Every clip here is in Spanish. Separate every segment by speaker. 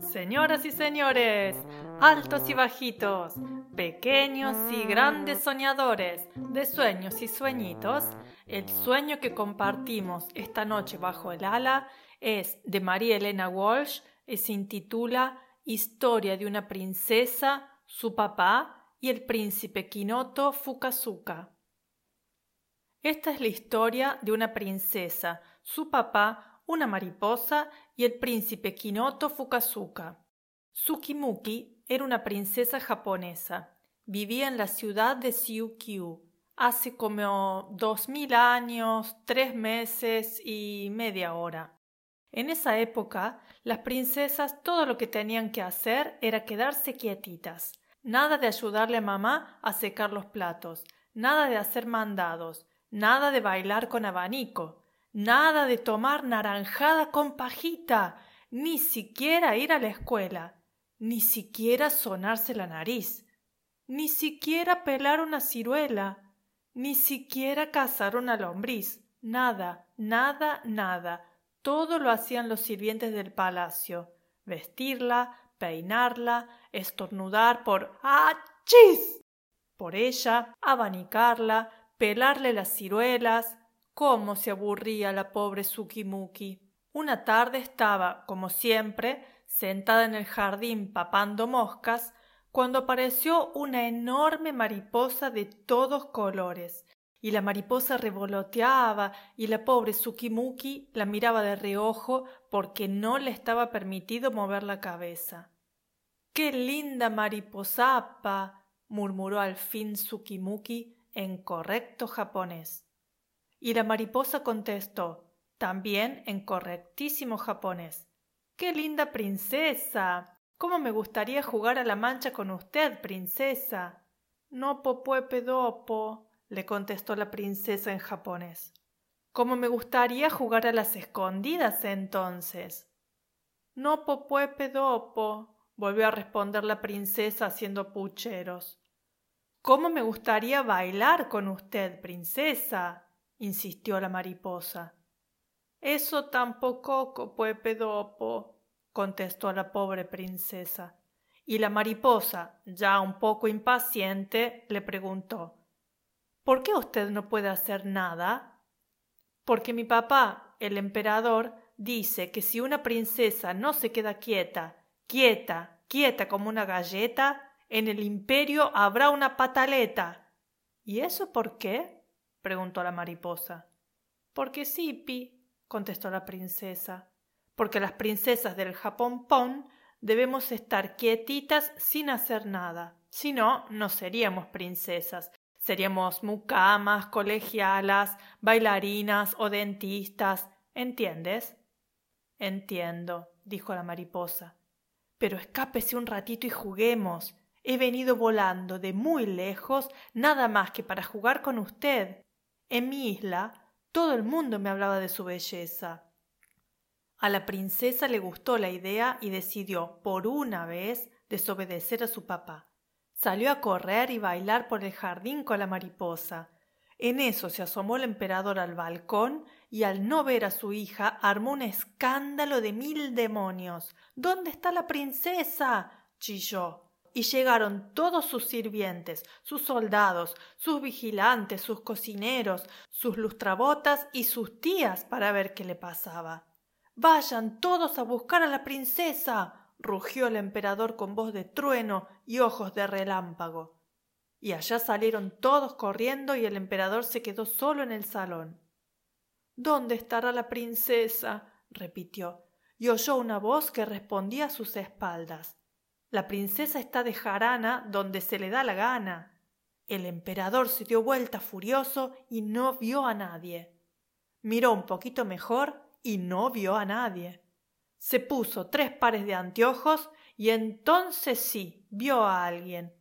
Speaker 1: Señoras y señores, altos y bajitos, pequeños y grandes soñadores de sueños y sueñitos, el sueño que compartimos esta noche bajo el ala es de María Elena Walsh y se intitula Historia de una princesa, su papá y el príncipe Kinoto Fukazuka. Esta es la historia de una princesa, su papá, una mariposa y el príncipe Kinoto Fukazuka. Tsukimuki era una princesa japonesa. Vivía en la ciudad de Siukyu hace como dos mil años, tres meses y media hora. En esa época, las princesas todo lo que tenían que hacer era quedarse quietitas. Nada de ayudarle a mamá a secar los platos, nada de hacer mandados, nada de bailar con abanico, Nada de tomar naranjada con pajita, ni siquiera ir a la escuela, ni siquiera sonarse la nariz, ni siquiera pelar una ciruela, ni siquiera cazar una lombriz. Nada, nada, nada. Todo lo hacían los sirvientes del palacio. Vestirla, peinarla, estornudar por ¡Achis! por ella, abanicarla, pelarle las ciruelas, cómo se aburría la pobre Sukimuki. Una tarde estaba, como siempre, sentada en el jardín papando moscas, cuando apareció una enorme mariposa de todos colores, y la mariposa revoloteaba y la pobre Sukimuki la miraba de reojo porque no le estaba permitido mover la cabeza. ¡Qué linda mariposapa! murmuró al fin Sukimuki en correcto japonés. Y la mariposa contestó, también en correctísimo japonés. ¡Qué linda princesa! ¿Cómo me gustaría jugar a la mancha con usted, princesa? No popuepe dopo, le contestó la princesa en japonés. ¿Cómo me gustaría jugar a las escondidas entonces? No popuepe dopo, volvió a responder la princesa haciendo pucheros. ¿Cómo me gustaría bailar con usted, princesa? Insistió la mariposa. Eso tampoco puede contestó la pobre princesa. Y la mariposa, ya un poco impaciente, le preguntó ¿Por qué usted no puede hacer nada? Porque mi papá, el emperador, dice que si una princesa no se queda quieta, quieta, quieta como una galleta, en el imperio habrá una pataleta. ¿Y eso por qué? Preguntó la mariposa. Porque sí, Pi, contestó la princesa. Porque las princesas del Japón Pon debemos estar quietitas sin hacer nada. Si no, no seríamos princesas. Seríamos mucamas, colegialas, bailarinas o dentistas. ¿Entiendes? Entiendo, dijo la mariposa. Pero escápese un ratito y juguemos. He venido volando de muy lejos nada más que para jugar con usted. En mi isla todo el mundo me hablaba de su belleza. A la princesa le gustó la idea y decidió, por una vez, desobedecer a su papá. Salió a correr y bailar por el jardín con la mariposa. En eso se asomó el emperador al balcón y al no ver a su hija armó un escándalo de mil demonios. ¿Dónde está la princesa? chilló. Y llegaron todos sus sirvientes, sus soldados, sus vigilantes, sus cocineros, sus lustrabotas y sus tías para ver qué le pasaba. Vayan todos a buscar a la princesa. rugió el emperador con voz de trueno y ojos de relámpago. Y allá salieron todos corriendo y el emperador se quedó solo en el salón. ¿Dónde estará la princesa? repitió, y oyó una voz que respondía a sus espaldas. La princesa está de jarana donde se le da la gana. El emperador se dio vuelta furioso y no vio a nadie. Miró un poquito mejor y no vio a nadie. Se puso tres pares de anteojos y entonces sí vio a alguien.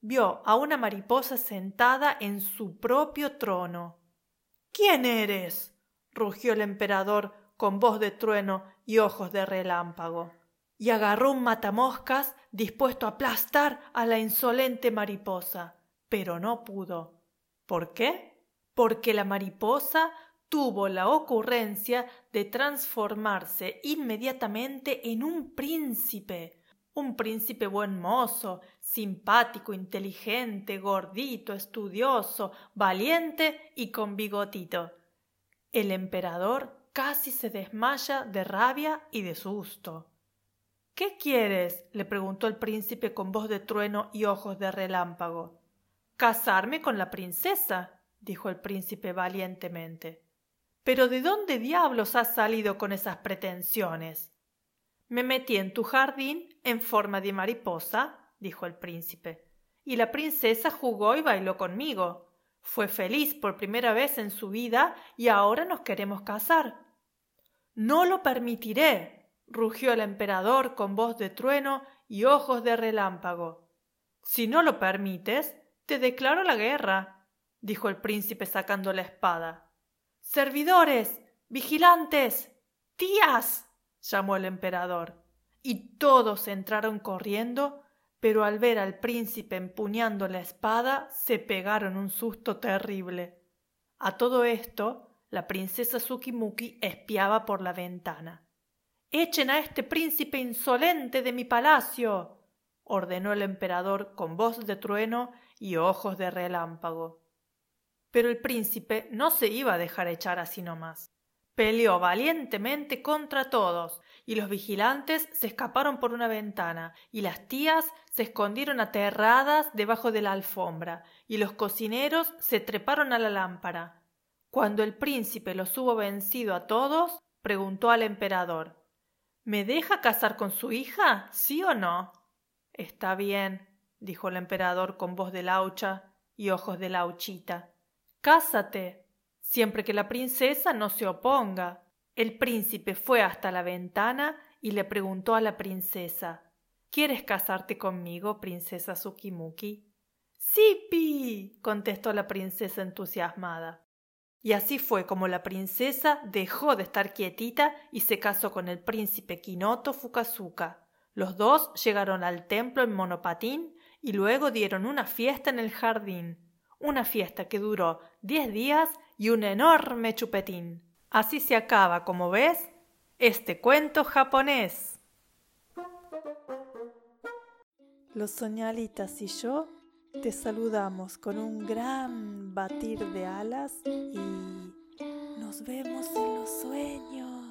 Speaker 1: Vio a una mariposa sentada en su propio trono. ¿Quién eres? rugió el emperador con voz de trueno y ojos de relámpago y agarró un matamoscas dispuesto a aplastar a la insolente mariposa, pero no pudo. ¿Por qué? Porque la mariposa tuvo la ocurrencia de transformarse inmediatamente en un príncipe, un príncipe buen mozo, simpático, inteligente, gordito, estudioso, valiente y con bigotito. El emperador casi se desmaya de rabia y de susto. ¿Qué quieres? le preguntó el príncipe con voz de trueno y ojos de relámpago. Casarme con la princesa, dijo el príncipe valientemente. Pero ¿de dónde diablos has salido con esas pretensiones? Me metí en tu jardín en forma de mariposa, dijo el príncipe, y la princesa jugó y bailó conmigo. Fue feliz por primera vez en su vida y ahora nos queremos casar. No lo permitiré, rugió el emperador con voz de trueno y ojos de relámpago. Si no lo permites, te declaro la guerra, dijo el príncipe sacando la espada. Servidores. vigilantes. tías. llamó el emperador. Y todos entraron corriendo, pero al ver al príncipe empuñando la espada, se pegaron un susto terrible. A todo esto, la princesa Sukimuki espiaba por la ventana. Echen a este príncipe insolente de mi palacio. ordenó el emperador con voz de trueno y ojos de relámpago. Pero el príncipe no se iba a dejar echar así nomás. Peleó valientemente contra todos, y los vigilantes se escaparon por una ventana, y las tías se escondieron aterradas debajo de la alfombra, y los cocineros se treparon a la lámpara. Cuando el príncipe los hubo vencido a todos, preguntó al emperador ¿Me deja casar con su hija? ¿Sí o no? Está bien, dijo el emperador con voz de laucha y ojos de lauchita. Cásate, siempre que la princesa no se oponga. El príncipe fue hasta la ventana y le preguntó a la princesa ¿Quieres casarte conmigo, princesa Sukimuki? ¡Sipi! contestó la princesa entusiasmada. Y así fue como la princesa dejó de estar quietita y se casó con el príncipe Kinoto Fukazuka. Los dos llegaron al templo en monopatín y luego dieron una fiesta en el jardín. Una fiesta que duró diez días y un enorme chupetín. Así se acaba, como ves, este cuento japonés.
Speaker 2: Los soñalitas y yo te saludamos con un gran batir de alas y nos vemos en los sueños.